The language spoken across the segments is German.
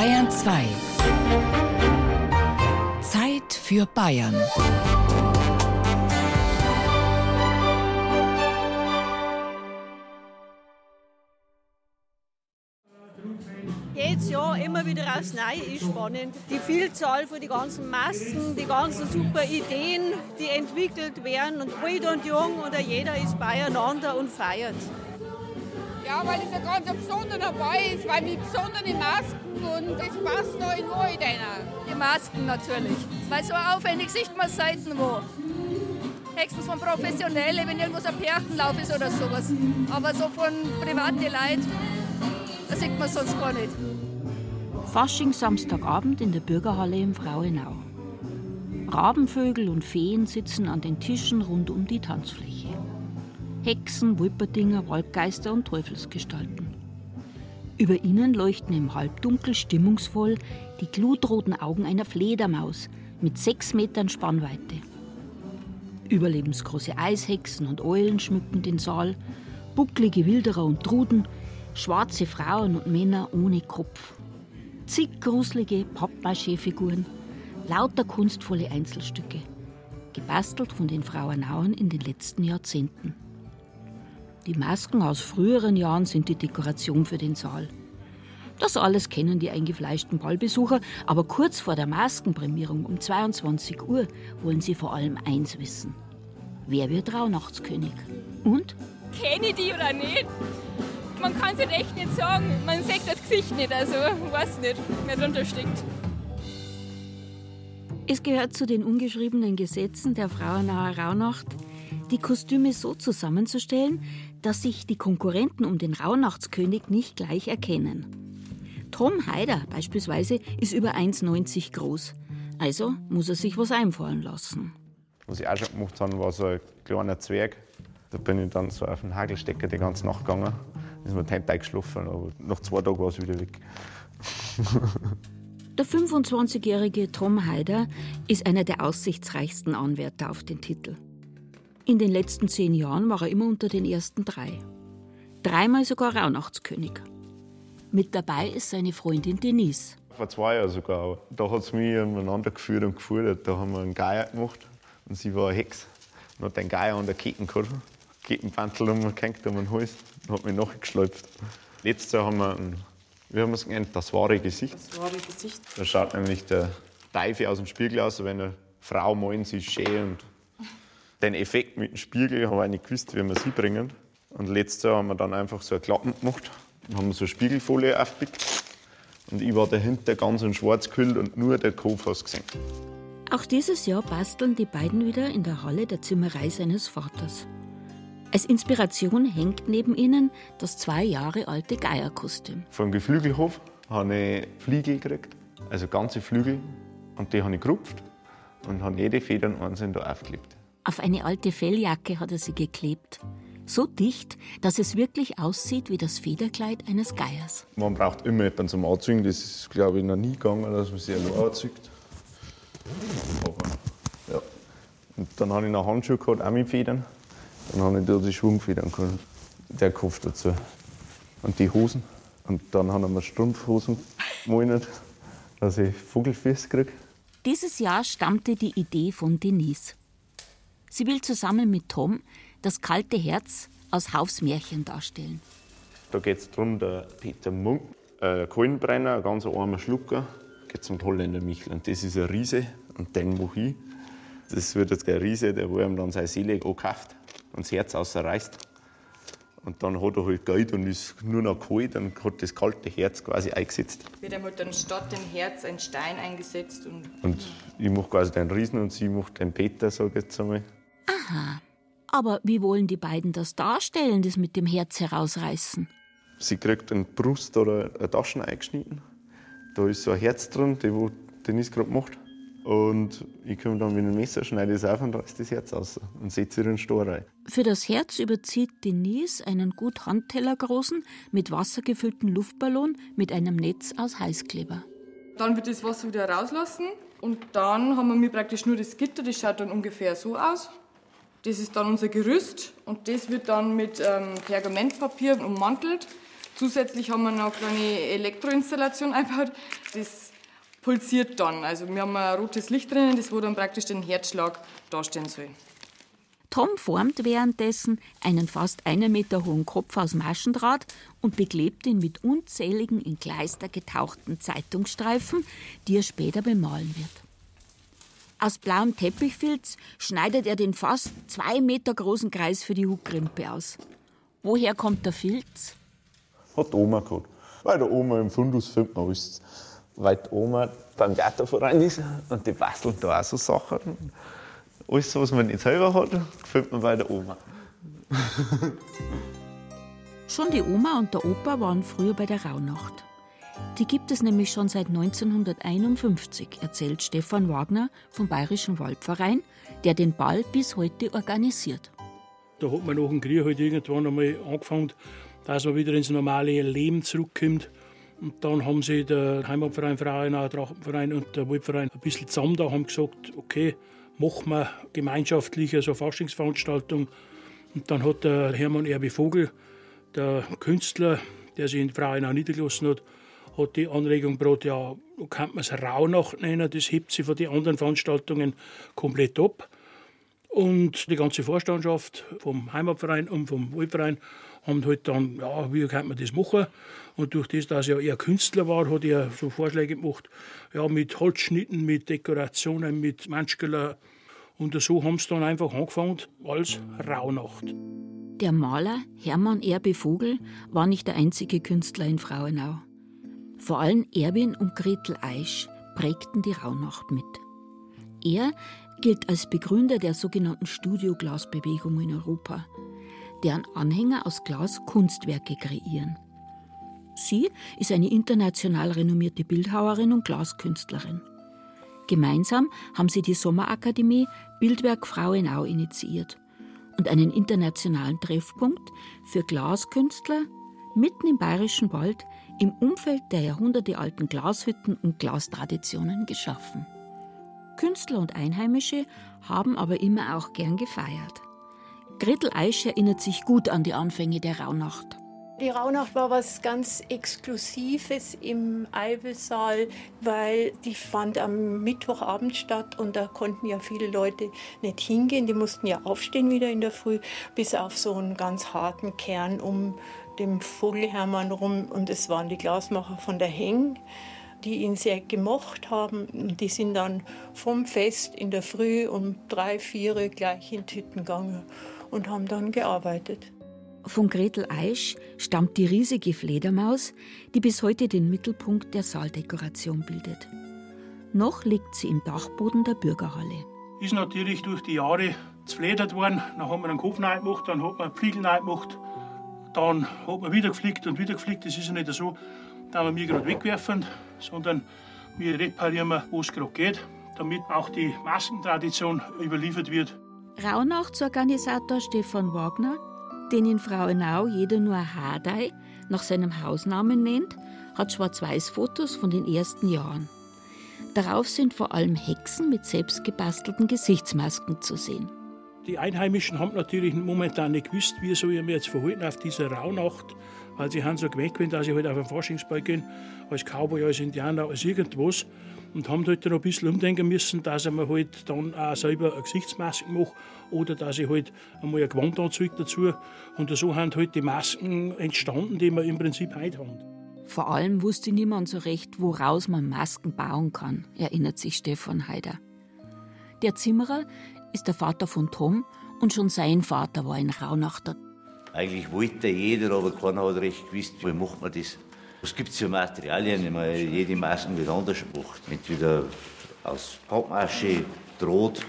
Bayern 2. Zeit für Bayern. jedes Jahr immer wieder aufs Neue ist spannend. Die Vielzahl von den ganzen Masken, die ganzen super Ideen, die entwickelt werden und alt und jung oder jeder ist beieinander und feiert. Ja, weil es ein ganz besonderer dabei ist, weil mit besonderen Masken und das passt da in wo Die Masken natürlich, weil so aufwendig sieht man selten wo. Höchstens von Professionellen, wenn irgendwas ein Perchenlauf ist oder sowas. Aber so von privaten Leuten, das sieht man sonst gar nicht. Fasching Samstagabend in der Bürgerhalle im Frauenau. Rabenvögel und Feen sitzen an den Tischen rund um die Tanzfläche. Hexen, Wipperdinger, Waldgeister und Teufelsgestalten. Über ihnen leuchten im Halbdunkel stimmungsvoll die glutroten Augen einer Fledermaus mit sechs Metern Spannweite. Überlebensgroße Eishexen und Eulen schmücken den Saal, bucklige Wilderer und Truden, schwarze Frauen und Männer ohne Kopf zig gruselige Pappmaché-Figuren, lauter kunstvolle Einzelstücke, gebastelt von den Frauenauern in den letzten Jahrzehnten. Die Masken aus früheren Jahren sind die Dekoration für den Saal. Das alles kennen die eingefleischten Ballbesucher, aber kurz vor der Maskenprämierung um 22 Uhr wollen sie vor allem eins wissen. Wer wird Rauhnachtskönig? Und? Kenne ich die oder nicht? man kann es halt echt nicht sagen. Man sieht das Gesicht nicht, also weiß nicht, wer drunter steckt. Es gehört zu den ungeschriebenen Gesetzen der Frauenaher Rauhnacht, die Kostüme so zusammenzustellen, dass sich die Konkurrenten um den Rauhnachtskönig nicht gleich erkennen. Tom Haider beispielsweise ist über 1,90 groß. Also muss er sich was einfallen lassen. Was ich auch schon gemacht habe, war so ein kleiner Zwerg. Da bin ich dann so auf den Hagelstecker die ganze Nacht gegangen ist mir Teil geschlafen, aber nach zwei Tagen war es wieder weg. Der 25-jährige Tom Haider ist einer der aussichtsreichsten Anwärter auf den Titel. In den letzten zehn Jahren war er immer unter den ersten drei. Dreimal sogar Rauhnachtskönig. Mit dabei ist seine Freundin Denise. Vor zwei Jahren sogar. Da hat es mich aneinander geführt und gefordert. Da haben wir einen Geier gemacht und sie war eine Hex. Und hat den Geier an der Ketten gehabt. Kettenpantel umgehängt um den Hals und hat mich nachgeschleift. Letztes Jahr haben wir, ein, wie haben wir es genannt, das wahre Gesicht. Das wahre Gesicht. Da schaut nämlich der Teufel aus dem Spiegel aus, wenn eine Frau malen, sie ist schön. Und den Effekt mit dem Spiegel habe ich nicht gewusst, wie wir sie bringen. Und letztes Jahr haben wir dann einfach so eine Klappen gemacht und haben so eine Spiegelfolie aufgepickt. Und ich war dahinter ganz in schwarz gehüllt und nur der Kopf hast gesehen. Auch dieses Jahr basteln die beiden wieder in der Halle der Zimmerei seines Vaters. Als Inspiration hängt neben ihnen das zwei Jahre alte Geierkostüm. Vom Geflügelhof habe ich Fliegel gekriegt, also ganze Flügel. Und die habe ich gerupft und habe jede Federn einzeln da aufgeklebt. Auf eine alte Felljacke hat er sie geklebt. So dicht, dass es wirklich aussieht wie das Federkleid eines Geiers. Man braucht immer jemanden zum Anziehen. Das ist, glaube ich, noch nie gegangen, dass man sich allein anzieht. ja. Und dann habe ich noch Handschuhe gehabt, auch mit Federn. Dann habe ich da die Schwungfedern gehabt. Der Kopf dazu. Und die Hosen. Und dann haben wir Strumpfhosen gemalt, dass ich Vogelfies kriege. Dieses Jahr stammte die Idee von Denise. Sie will zusammen mit Tom das kalte Herz aus Haufsmärchen darstellen. Da geht es darum, der Peter Munk, ein Kohlenbrenner, ein ganz armer Schlucker, geht zum Holländer Michel. Und das ist ein Riese und den mache ich. Das wird jetzt ein Riese, der wo ihm dann seine Seele gekauft und das Herz außerreißt. Und dann hat er halt Geld und ist nur noch kalt und hat das kalte Herz quasi eingesetzt. Wird einmal dann statt dem Herz ein Stein eingesetzt. Und, und ich mache quasi den Riesen und sie macht den Peter, sage ich jetzt einmal. Aha. Aber wie wollen die beiden das darstellen, das mit dem Herz herausreißen? Sie kriegt eine Brust oder eine Taschen eingeschnitten. Da ist so ein Herz drin, das Denise gerade macht. Und ich komme dann mit dem Messer, schneide es auf und reiße das Herz aus und setze den Stor rein. Für das Herz überzieht Denise einen gut Handteller großen, mit Wasser gefüllten Luftballon mit einem Netz aus Heißkleber. Dann wird das Wasser wieder rauslassen und dann haben wir praktisch nur das Gitter, das schaut dann ungefähr so aus. Das ist dann unser Gerüst und das wird dann mit ähm, Pergamentpapier ummantelt Zusätzlich haben wir noch eine kleine Elektroinstallation eingebaut. Das pulsiert dann. Also wir haben ein rotes Licht drinnen, das wo dann praktisch den Herzschlag darstellen soll. Tom formt währenddessen einen fast einen Meter hohen Kopf aus Maschendraht und beklebt ihn mit unzähligen in Kleister getauchten Zeitungsstreifen, die er später bemalen wird. Aus blauem Teppichfilz schneidet er den fast zwei Meter großen Kreis für die Huckrimpe aus. Woher kommt der Filz? Hat die Oma gehabt. Weil der Oma im Fundus findet man alles. Weil die Oma beim Theaterverein ist und die basteln da auch so Sachen. Alles, was man nicht selber hat, findet man bei der Oma. Schon die Oma und der Opa waren früher bei der Rauhnacht. Die gibt es nämlich schon seit 1951, erzählt Stefan Wagner vom Bayerischen Waldverein, der den Ball bis heute organisiert. Da hat man nach dem Krieg halt irgendwann einmal angefangen, dass man wieder ins normale Leben zurückkommt. Und dann haben sie der Heimatverein Frauenau, Drachenverein und der Waldverein ein bisschen zusammen da haben gesagt, okay, machen wir gemeinschaftlich eine Faschingsveranstaltung. Und dann hat der Hermann Erbe Vogel, der Künstler, der sich in Frauenau niedergelassen hat, hat die Anregung gebracht, ja, kann man es Rauhnacht nennen, das hebt sich von den anderen Veranstaltungen komplett ab. Und die ganze Vorstandschaft vom Heimatverein und vom Waldverein haben halt dann, ja, wie kann man das machen? Und durch das, dass er eher Künstler war, hat er so Vorschläge gemacht, ja, mit Holzschnitten, mit Dekorationen, mit Manschkeller. Und so haben sie dann einfach angefangen als Rauhnacht. Der Maler Hermann Erbe Vogel war nicht der einzige Künstler in Frauenau. Vor allem Erwin und Gretel Eisch prägten die Rauhnacht mit. Er gilt als Begründer der sogenannten Studioglasbewegung in Europa, deren Anhänger aus Glas Kunstwerke kreieren. Sie ist eine international renommierte Bildhauerin und Glaskünstlerin. Gemeinsam haben sie die Sommerakademie Bildwerk Frauenau initiiert und einen internationalen Treffpunkt für Glaskünstler mitten im bayerischen Wald im Umfeld der jahrhundertealten Glashütten und Glastraditionen geschaffen. Künstler und Einheimische haben aber immer auch gern gefeiert. Gretel Eisch erinnert sich gut an die Anfänge der Rauhnacht. Die Rauhnacht war was ganz Exklusives im Eibelsaal, weil die fand am Mittwochabend statt und da konnten ja viele Leute nicht hingehen. Die mussten ja aufstehen wieder in der Früh, bis auf so einen ganz harten Kern um dem Vogelhermann rum. Und es waren die Glasmacher von der Heng, die ihn sehr gemocht haben. Und die sind dann vom Fest in der Früh um drei, vier gleich in Tüten gegangen und haben dann gearbeitet. Von Gretel Eisch stammt die riesige Fledermaus, die bis heute den Mittelpunkt der Saaldekoration bildet. Noch liegt sie im Dachboden der Bürgerhalle. Ist natürlich durch die Jahre zerfledert worden. Dann haben wir einen Kopf neu gemacht, dann hat man Fliegel neu gemacht. Dann hat man wieder geflickt und wieder geflickt. Das ist ja nicht so, dass wir gerade wegwerfen, sondern wir reparieren, wo es gerade geht, damit auch die Maskentradition überliefert wird. Rauhnachtsorganisator Stefan Wagner den in Frauenau jeder nur Hadei nach seinem Hausnamen nennt, hat Schwarz-Weiß-Fotos von den ersten Jahren. Darauf sind vor allem Hexen mit selbstgebastelten Gesichtsmasken zu sehen. Die Einheimischen haben natürlich momentan nicht gewusst, wie soll ich mir jetzt verhalten auf dieser Rauhnacht, weil sie haben so gewöhnt, dass sie halt auf den Faschingsball gehen, als Cowboy, als Indianer, als irgendwas und haben halt dann ein bisschen umdenken müssen, dass ich mir halt dann auch selber eine Gesichtsmaske mache oder dass ich halt einmal ein Gewand anziehe dazu. Und so haben halt die Masken entstanden, die wir im Prinzip heute haben. Vor allem wusste niemand so recht, woraus man Masken bauen kann, erinnert sich Stefan Haider. Der Zimmerer ist der Vater von Tom und schon sein Vater war ein Rauhnachter. Eigentlich wollte jeder, aber keiner hat recht gewusst, wie macht man das. Was gibt es für Materialien? Ich meine, jede Maske wird anders gemacht. Entweder aus Pappmasche, Draht.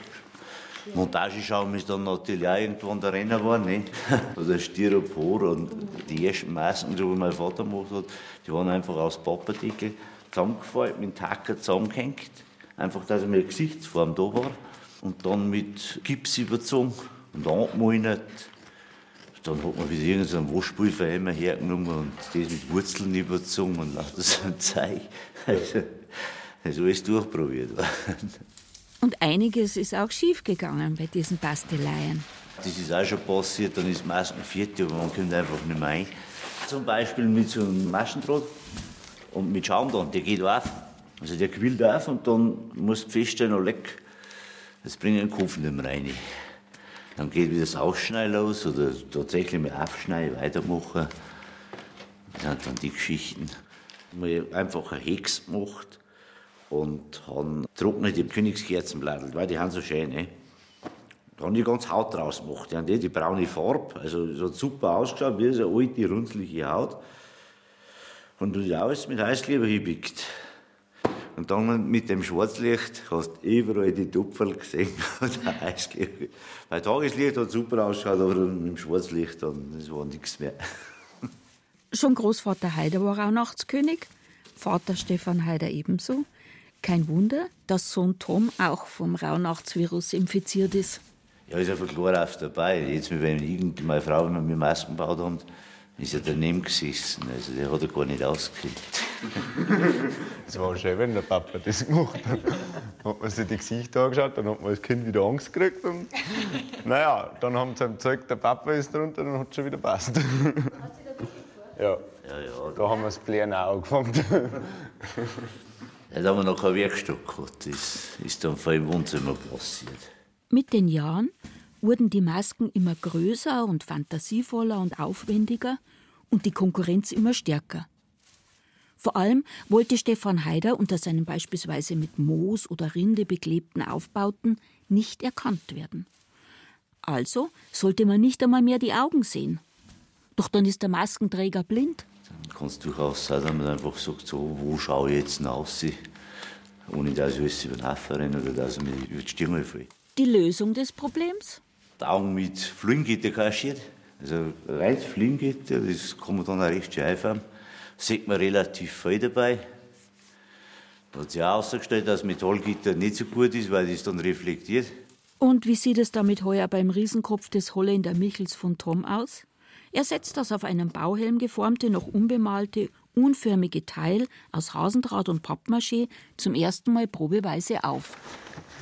Montageschaum ist dann natürlich auch irgendwann der Renner geworden. Ne? Oder Styropor. Und die ersten Masken, die mein Vater gemacht hat, die waren einfach aus Pappardeckel zusammengefallen, mit dem Hacker zusammengehängt. Einfach, dass meine Gesichtsform da war. Und dann mit Gips überzogen und angemalt. Dann hat man wieder irgendeinen Waschpulver immer hergenommen und das mit Wurzeln überzogen und lauter so ein Zeug. Also, das ist alles durchprobiert. Und einiges ist auch schiefgegangen bei diesen Basteleien. Das ist auch schon passiert, dann ist meistens vierte, aber man kommt einfach nicht mehr rein. zum Beispiel mit so einem Maschendraht und mit Schaum dann, der geht auf. Also der quillt auf und dann musst du feststellen, leck, bringt den Kopf nicht mehr rein. Dann geht wieder das Ausschneiden los oder tatsächlich mal aufschneiden, weitermachen. Das sind dann die Geschichten. Mal einfach eine Hex gemacht und haben trocknete Königskerzenblätter, weil die haben so schön. Ne? Da haben die ganz Haut draus gemacht. Die haben die, die braune Farbe, also so hat super ausgeschaut, wie so eine alte, runzliche Haut. Und du alles mit Heißkleber hingepickt. Und dann mit dem Schwarzlicht hast du überall die Tupferl gesehen oder. Bei Tageslicht hat es super ausgeschaut, aber mit dem Schwarzlicht dann, das war nichts mehr. Schon Großvater Heider war auch Nachtskönig, Vater Stefan Heider ebenso. Kein Wunder, dass Sohn Tom auch vom Rauhnachtsvirus infiziert ist. Ja, ist einfach klar auf dabei. Jetzt, wenn irgendeine Frau, mit Masken gebaut haben, ist er daneben gesessen. Also der hat er gar nicht ausgekriegt. Es war schön, wenn der Papa das gemacht hat. Dann hat man sich die Gesichter angeschaut, dann hat man das Kind wieder Angst gekriegt. Und, naja, dann haben sie ihm gezeigt, der Papa ist drunter, dann hat es schon wieder passt. Ja. Ja, ja. Da haben wir das Plären auch angefangen. Dann haben wir noch kein Werkstock gehabt. Das ist dann vor im Wohnzimmer passiert. Mit den Jahren wurden die Masken immer größer und fantasievoller und aufwendiger und die Konkurrenz immer stärker. Vor allem wollte Stefan Haider unter seinen beispielsweise mit Moos oder Rinde beklebten Aufbauten nicht erkannt werden. Also sollte man nicht einmal mehr die Augen sehen. Doch dann ist der Maskenträger blind. Dann kann es durchaus sein, dass man einfach sagt, so, wo schaue ich jetzt raus, ohne dass ich alles über den Haufen renne oder dass ich mich über die Stirn falle. Die Lösung des Problems? Die Augen mit Flügengitter kaschiert. Also rein Flügengitter, das kann man dann auch recht schön einfahren. Sieht man relativ viel dabei. Da hat sich auch herausgestellt, dass Metallgitter nicht so gut ist, weil das dann reflektiert. Und wie sieht es damit heuer beim Riesenkopf des Holländer Michels von Tom aus? Er setzt das auf einem Bauhelm geformte, noch unbemalte, unförmige Teil aus Hasendraht und Pappmaché zum ersten Mal probeweise auf.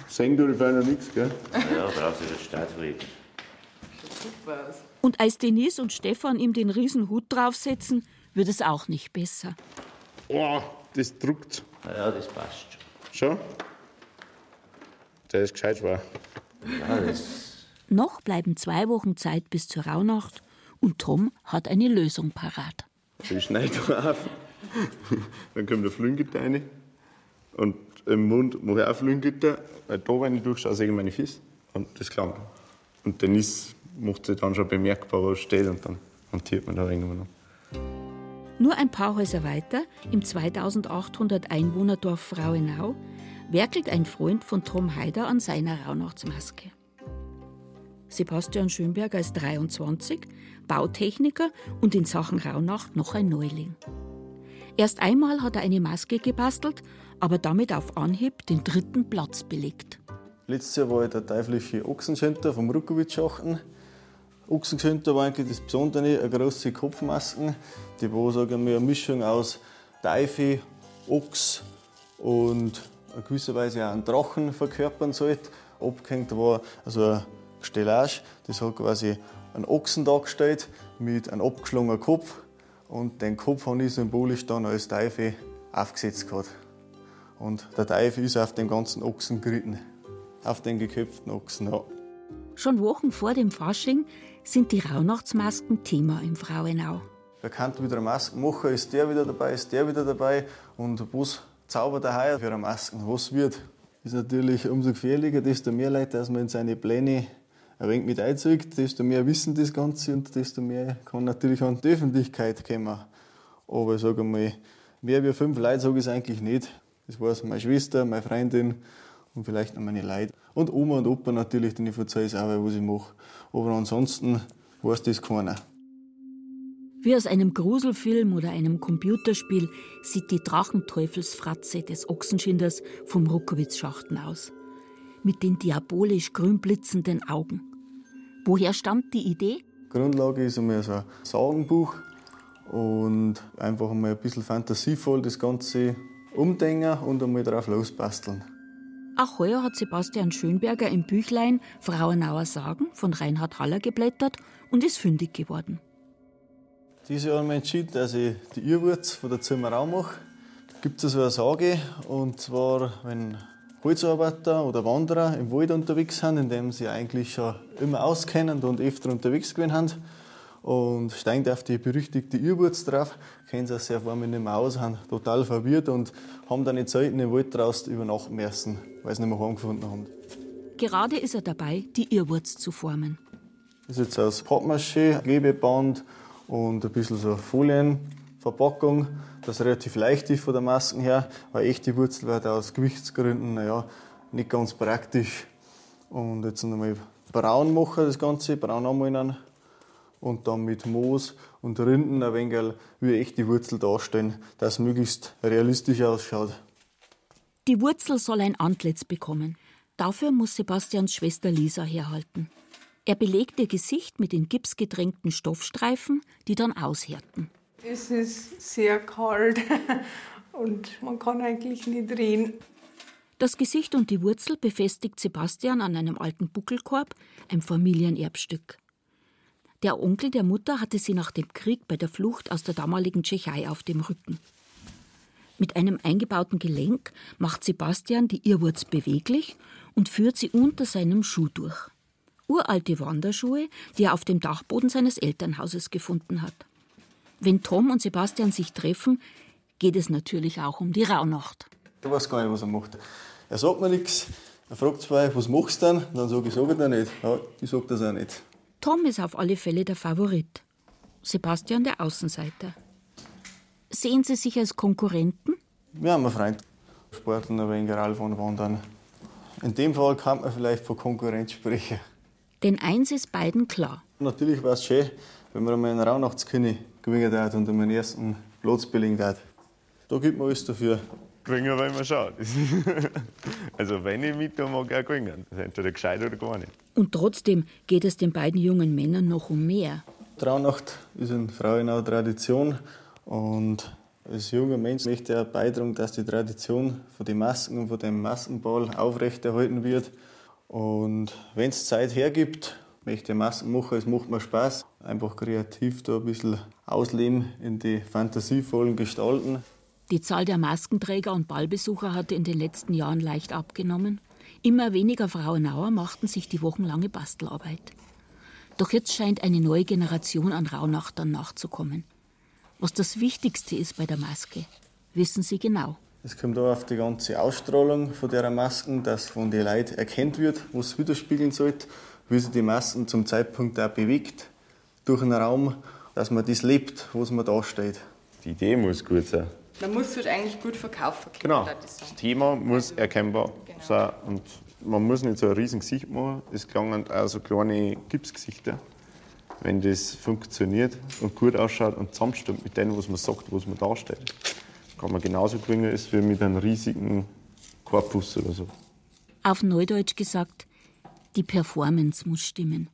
Sehen du dabei noch nichts, gell? Ja, brauchst du das Startweg. Super aus. Und als Denise und Stefan ihm den Riesenhut draufsetzen, wird es auch nicht besser. Oh, das druckt. Ja, das passt schon. Schon? Der ist gescheit schwer. Ja, das Noch bleiben zwei Wochen Zeit bis zur Rauhnacht und Tom hat eine Lösung parat. Ich schneide auf. Dann kommt der Flügengitter rein. Und im Mund mache ich auch Flügengitter. Weil da, wenn ich durchschaue, sehe ich meine Füße. Und das klang. Und dann ist, macht sich dann schon bemerkbar, wo es steht. Und dann hantiert man da irgendwann noch. Nur ein paar Häuser weiter, im 2800 Einwohnerdorf Frauenau, werkelt ein Freund von Tom Haider an seiner Rauhnachtsmaske. Sebastian Schönberger ist 23, Bautechniker und in Sachen Rauhnacht noch ein Neuling. Erst einmal hat er eine Maske gebastelt, aber damit auf Anhieb den dritten Platz belegt. Letztes Jahr war ich der teuflische Ochsenschenter vom Rukowitz-Schachten. Ochsenschenter war eigentlich das Besondere, eine große Kopfmasken, die war, sagen wir, eine Mischung aus Teufel, Ochs und in gewisser Weise auch einen Drachen verkörpern sollte. Abgehängt war also ein Stellage, das hat quasi einen Ochsen dargestellt mit einem abgeschlagenen Kopf und den Kopf habe ich symbolisch dann als Teufel aufgesetzt gehabt. Und der Teufel ist auf den ganzen Ochsen geritten, auf den geköpften Ochsen. Ja. Schon Wochen vor dem Fasching sind die Rauhnachtsmasken Thema im Frauenau. Wer kann wieder eine machen? Ist der wieder dabei? Ist der wieder dabei? Und was zaubert er heuer für eine Maske? Was wird? Ist natürlich umso gefährlicher, desto mehr Leute, dass man in seine Pläne ein wenig mit einzieht, desto mehr wissen das Ganze und desto mehr kann natürlich an die Öffentlichkeit kommen. Aber ich sage mal, mehr wie fünf Leute sage ich es eigentlich nicht. Das war meine Schwester, meine Freundin und vielleicht noch meine Leute. Und Oma und Opa natürlich, denn ich verzeihe es auch, was ich mache. Aber ansonsten weiß das keiner. Wie aus einem Gruselfilm oder einem Computerspiel sieht die Drachenteufelsfratze des Ochsenschinders vom Ruckowitz-Schachten aus. Mit den diabolisch grün blitzenden Augen. Woher stammt die Idee? Grundlage ist einmal so ein Sagenbuch und einfach einmal ein bisschen fantasievoll das Ganze umdenken und einmal drauf losbasteln. Auch heuer hat Sebastian Schönberger im Büchlein Frauenauer Sagen von Reinhard Haller geblättert und ist fündig geworden. Dieses Jahr haben wir entschieden, dass ich die Irrwurz von der Zimmerau mache. Da gibt es so eine Sage, und zwar, wenn Holzarbeiter oder Wanderer im Wald unterwegs sind, in dem sie eigentlich schon immer auskennen und öfter unterwegs gewesen haben, und steigen auf die berüchtigte Irrwurz drauf, kennen sie sich auf einmal nicht mehr aus, haben total verwirrt und haben dann nicht selten im Wald draußen übernachten müssen, weil sie nicht mehr heimgefunden haben. Gerade ist er dabei, die Irrwurz zu formen. Das ist jetzt aus Pappmaché, Klebeband und ein bisschen so Folienverpackung, das relativ leicht ist von der Masken her, weil echte Wurzel wird aus Gewichtsgründen naja, nicht ganz praktisch. Und jetzt nochmal braun machen, das Ganze, braun anmalen und dann mit Moos und Rinden ein wenig wie echt die Wurzel darstellen, dass es möglichst realistisch ausschaut. Die Wurzel soll ein Antlitz bekommen. Dafür muss Sebastians Schwester Lisa herhalten. Er belegt ihr Gesicht mit den gipsgedrängten Stoffstreifen, die dann aushärten. Es ist sehr kalt und man kann eigentlich nicht drehen. Das Gesicht und die Wurzel befestigt Sebastian an einem alten Buckelkorb, ein Familienerbstück. Der Onkel der Mutter hatte sie nach dem Krieg bei der Flucht aus der damaligen Tschechei auf dem Rücken. Mit einem eingebauten Gelenk macht Sebastian die Irrwurz beweglich und führt sie unter seinem Schuh durch. Uralte Wanderschuhe, die er auf dem Dachboden seines Elternhauses gefunden hat. Wenn Tom und Sebastian sich treffen, geht es natürlich auch um die Rauhnacht. Ich weiß gar nicht, was er macht. Er sagt mir nichts. Er fragt zwei, was machst du denn? Dann sage ich, sage ich nicht. Ja, ich sage das auch nicht. Tom ist auf alle Fälle der Favorit. Sebastian der Außenseiter. Sehen Sie sich als Konkurrenten? Wir haben einen Freund. Sporteln ein wenig von Wandern. In dem Fall kann man vielleicht von Konkurrenz sprechen. Denn eins ist beiden klar. Natürlich wäre es schön, wenn man einmal einen Rauhnachtskönig gewinnen und meinen ersten Platz belegen hat. Da gibt man alles dafür. Gewinnen wollen wir schon. also wenn ich mit, dann mag ich auch gewinnen. Das ist entweder gescheit oder gar nicht. Und trotzdem geht es den beiden jungen Männern noch um mehr. Traunacht ist in Frauenau Tradition und als junger Mensch möchte ich auch beitragen, dass die Tradition von den Masken und von dem Maskenball aufrechterhalten wird. Und wenn es Zeit hergibt, möchte ich Masken machen, es macht mir Spaß. Einfach kreativ da ein bisschen ausleben in die fantasievollen Gestalten. Die Zahl der Maskenträger und Ballbesucher hatte in den letzten Jahren leicht abgenommen. Immer weniger Frauenauer machten sich die wochenlange Bastelarbeit. Doch jetzt scheint eine neue Generation an Rauhnachtern nachzukommen. Was das Wichtigste ist bei der Maske, wissen Sie genau. Es kommt auch auf die ganze Ausstrahlung von der Masken, dass von den Leuten erkannt wird, was es widerspiegeln sollte, wie sich die Masken zum Zeitpunkt auch bewegt durch den Raum, dass man das lebt, was man da steht. Die Idee muss gut sein. Man muss es halt eigentlich gut verkaufen können. Genau. Das Thema muss erkennbar genau. sein. Und man muss nicht so ein riesen Gesicht machen. Es klangen auch so kleine Gipsgesichter. Wenn das funktioniert und gut ausschaut und zusammenstimmt mit dem, was man sagt, was man darstellt, kann man genauso gewinnen als wie mit einem riesigen Korpus oder so. Auf Neudeutsch gesagt, die Performance muss stimmen.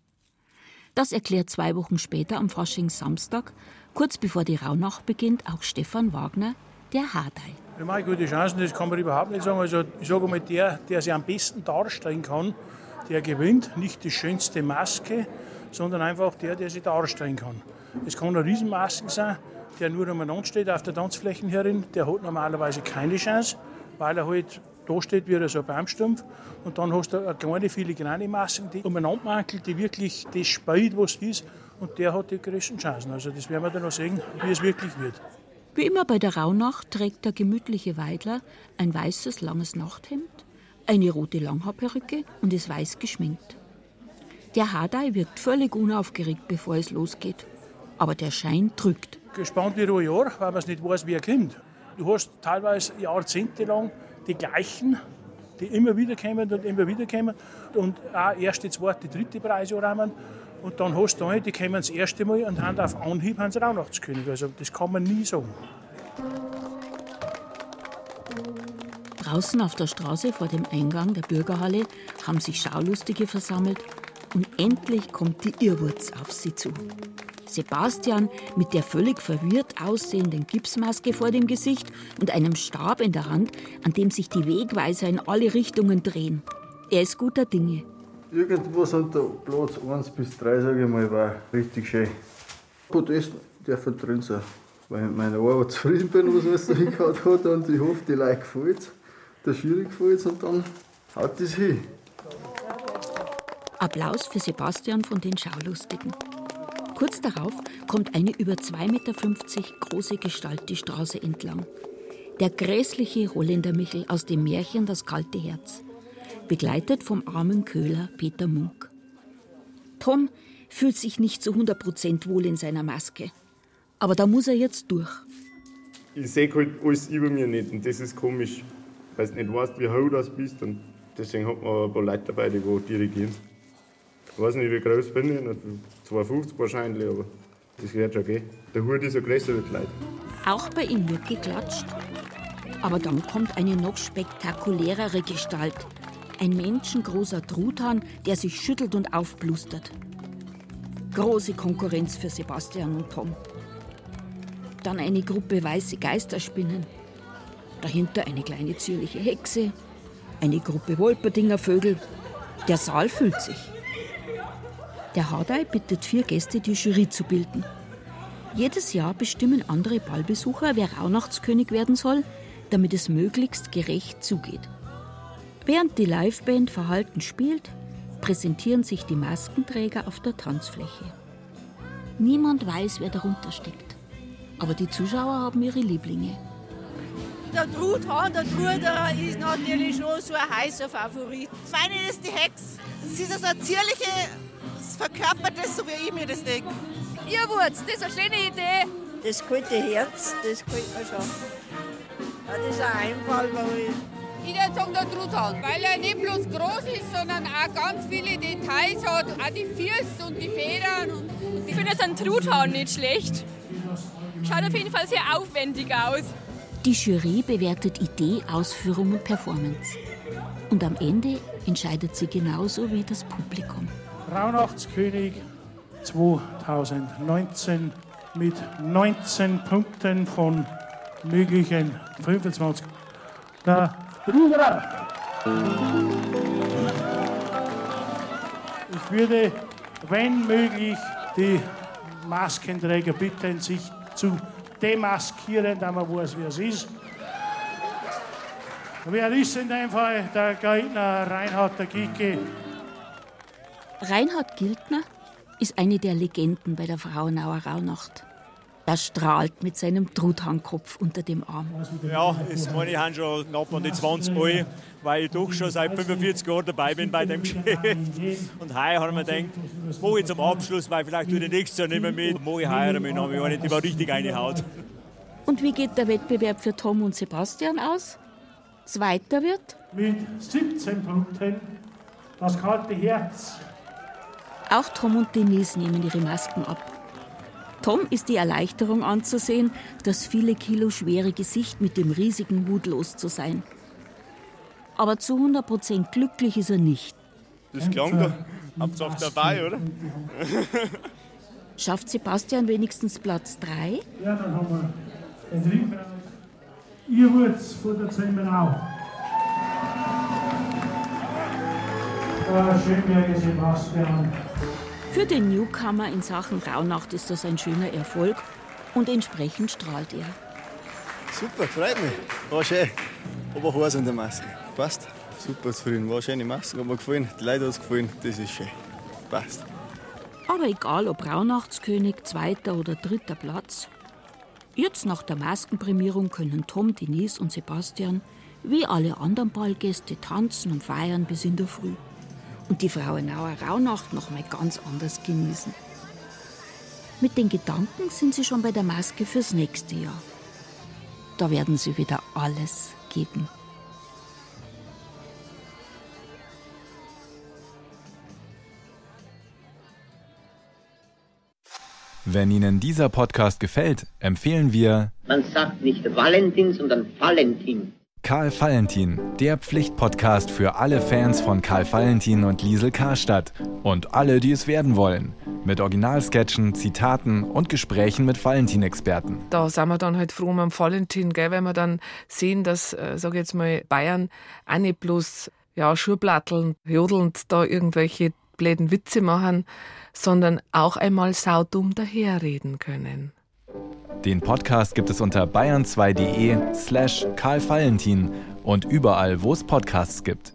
Das erklärt zwei Wochen später am Faschingssamstag, kurz bevor die Rauhnacht beginnt, auch Stefan Wagner, der Hardai. Ja, meine gute Chancen, das kann man überhaupt nicht sagen. Also, ich sage mal, der, der sich am besten darstellen kann, der gewinnt. Nicht die schönste Maske, sondern einfach der, der sich darstellen kann. Es kann eine Riesenmasken sein, der nur umeinander steht auf der Tanzfläche herin, der hat normalerweise keine Chance, weil er halt da steht wie so ein Baumstumpf. Und dann hast du eine kleine, filigrane Masken, die umeinander mankelt, die wirklich das spielt, was es ist. Und der hat die größten Chancen. Also das werden wir dann noch sehen, wie es wirklich wird. Wie immer bei der Rauhnacht trägt der gemütliche Weidler ein weißes, langes Nachthemd, eine rote Langhaarperücke und ist weiß geschminkt. Der Hadai wirkt völlig unaufgeregt, bevor es losgeht. Aber der Schein drückt. Gespannt wie ein Jahr, weil man es nicht weiß, wie er kommt. Du hast teilweise jahrzehntelang die gleichen, die immer wieder kommen und immer wieder kommen. Und auch erste, zweite, dritte Preise rahmen. Und dann hast du eine, die kommen das erste Mal und haben auf Anhieb haben sie Weihnachtskönig. Also das kann man nie sagen. Draußen auf der Straße vor dem Eingang der Bürgerhalle haben sich Schaulustige versammelt und endlich kommt die Irrwurz auf sie zu. Sebastian mit der völlig verwirrt aussehenden Gipsmaske vor dem Gesicht und einem Stab in der Hand, an dem sich die Wegweiser in alle Richtungen drehen. Er ist guter Dinge. Irgendwas unter Platz 1 bis 3, sage ich mal, war richtig schön. Podest dürfen drin sein. Weil ich mit meiner Arbeit zufrieden bin, was alles da hingehauen hat und ich hoffe, die Leute gefällt es, der Jury gefällt es und dann haut das hin. Applaus für Sebastian von den Schaulustigen. Kurz darauf kommt eine über 2,50 Meter große Gestalt die Straße entlang. Der grässliche Holländer Michel aus dem Märchen Das kalte Herz, begleitet vom armen Köhler Peter Munk. Tom fühlt sich nicht zu 100% wohl in seiner Maske. Aber da muss er jetzt durch. Ich sehe halt alles über mir nicht und das ist komisch, weil du nicht weißt, wie hoch du bist und deswegen hat man ein paar Leute dabei, die dirigieren. Ich weiß nicht, wie groß bin ich, 2,50 wahrscheinlich, aber das wird schon gehen. Der Hut ist ja größer als die Leute. Auch bei ihm wird geklatscht. Aber dann kommt eine noch spektakulärere Gestalt. Ein menschengroßer Truthahn, der sich schüttelt und aufblustert. Große Konkurrenz für Sebastian und Tom. Dann eine Gruppe weiße Geisterspinnen. Dahinter eine kleine zierliche Hexe. Eine Gruppe Wolperdinger Vögel. Der Saal füllt sich. Der Hardai bittet vier Gäste, die Jury zu bilden. Jedes Jahr bestimmen andere Ballbesucher, wer Rauhnachtskönig werden soll, damit es möglichst gerecht zugeht. Während die Liveband verhalten spielt, präsentieren sich die Maskenträger auf der Tanzfläche. Niemand weiß, wer darunter steckt. Aber die Zuschauer haben ihre Lieblinge. Der Truthahn, der Truderer ist natürlich schon so ein heißer Favorit. Meine ist die Hex. Sie ist so eine zierliche, verkörpert das so, wie ich mir das denke. Ihr Wurz, das ist eine schöne Idee. Das kalte Herz, das gefällt mir schon. Das ist ein Einfall, weil ich ich würde sagen, der Truthahn, weil er nicht bloß groß ist, sondern auch ganz viele Details hat. Auch die Füße und die Federn. Und ich finde jetzt ein Truthahn nicht schlecht. Schaut auf jeden Fall sehr aufwendig aus. Die Jury bewertet Idee, Ausführung und Performance. Und am Ende entscheidet sie genauso wie das Publikum. Rauhnachtskönig 2019 mit 19 Punkten von möglichen 25. Der Ruderer. Ich würde, wenn möglich, die Maskenträger bitten, sich zu demaskieren, damit man weiß, wer es ist. Wer ist in dem Fall der Gildner Reinhard der Gicke? Reinhard Gildner ist eine der Legenden bei der Frauenauer Rauhnacht. Er strahlt mit seinem Truthahnkopf unter dem Arm. Ja, ich meine, ich habe schon knapp an die 20 Mal, weil ich doch schon seit 45 Jahren dabei bin bei dem Geschäft. Und heuer habe ich mir gedacht, wo ich zum Abschluss, weil vielleicht tue ich nächstes Jahr nicht mehr mit, wo ich heuer mit habe, ich nicht immer richtig reinhaut. Und wie geht der Wettbewerb für Tom und Sebastian aus? Zweiter wird? Mit 17 Punkten das kalte Herz. Auch Tom und Denise nehmen ihre Masken ab. Tom ist die Erleichterung anzusehen, das viele Kilo schwere Gesicht mit dem riesigen Hut los zu sein. Aber zu 100% glücklich ist er nicht. Das klang doch. Hauptsache dabei, oder? Schafft Sebastian wenigstens Platz 3? Ja, dann haben wir den dritten. Ihr Wurz vor der Zemmerau. Ah, schön, Sebastian. Für den Newcomer in Sachen Rauhnacht ist das ein schöner Erfolg und entsprechend strahlt er. Super, freut mich. War schön. Aber heiß in der Maske. Passt. Super zufrieden. War schöne Maske, hat mir gefallen. Die Leute hat es gefallen. Das ist schön. Passt. Aber egal ob Rauhnachtskönig, zweiter oder dritter Platz, jetzt nach der Maskenprämierung können Tom, Denise und Sebastian wie alle anderen Ballgäste tanzen und feiern bis in der Früh und die Frauenauer Rauhnacht noch mal ganz anders genießen. Mit den Gedanken sind sie schon bei der Maske fürs nächste Jahr. Da werden sie wieder alles geben. Wenn Ihnen dieser Podcast gefällt, empfehlen wir. Man sagt nicht Valentin, sondern Valentin. Karl Valentin, der Pflichtpodcast für alle Fans von Karl Valentin und Liesel Karstadt und alle, die es werden wollen. Mit Originalsketchen, Zitaten und Gesprächen mit Valentin-Experten. Da sind wir dann halt froh um Valentin, gell, weil wir dann sehen, dass, äh, sag ich jetzt mal, Bayern auch nicht bloß ja, Schurplatteln, jodelnd da irgendwelche bläden Witze machen, sondern auch einmal saudumm daherreden können. Den Podcast gibt es unter bayern2.de slash Karl Valentin und überall, wo es Podcasts gibt.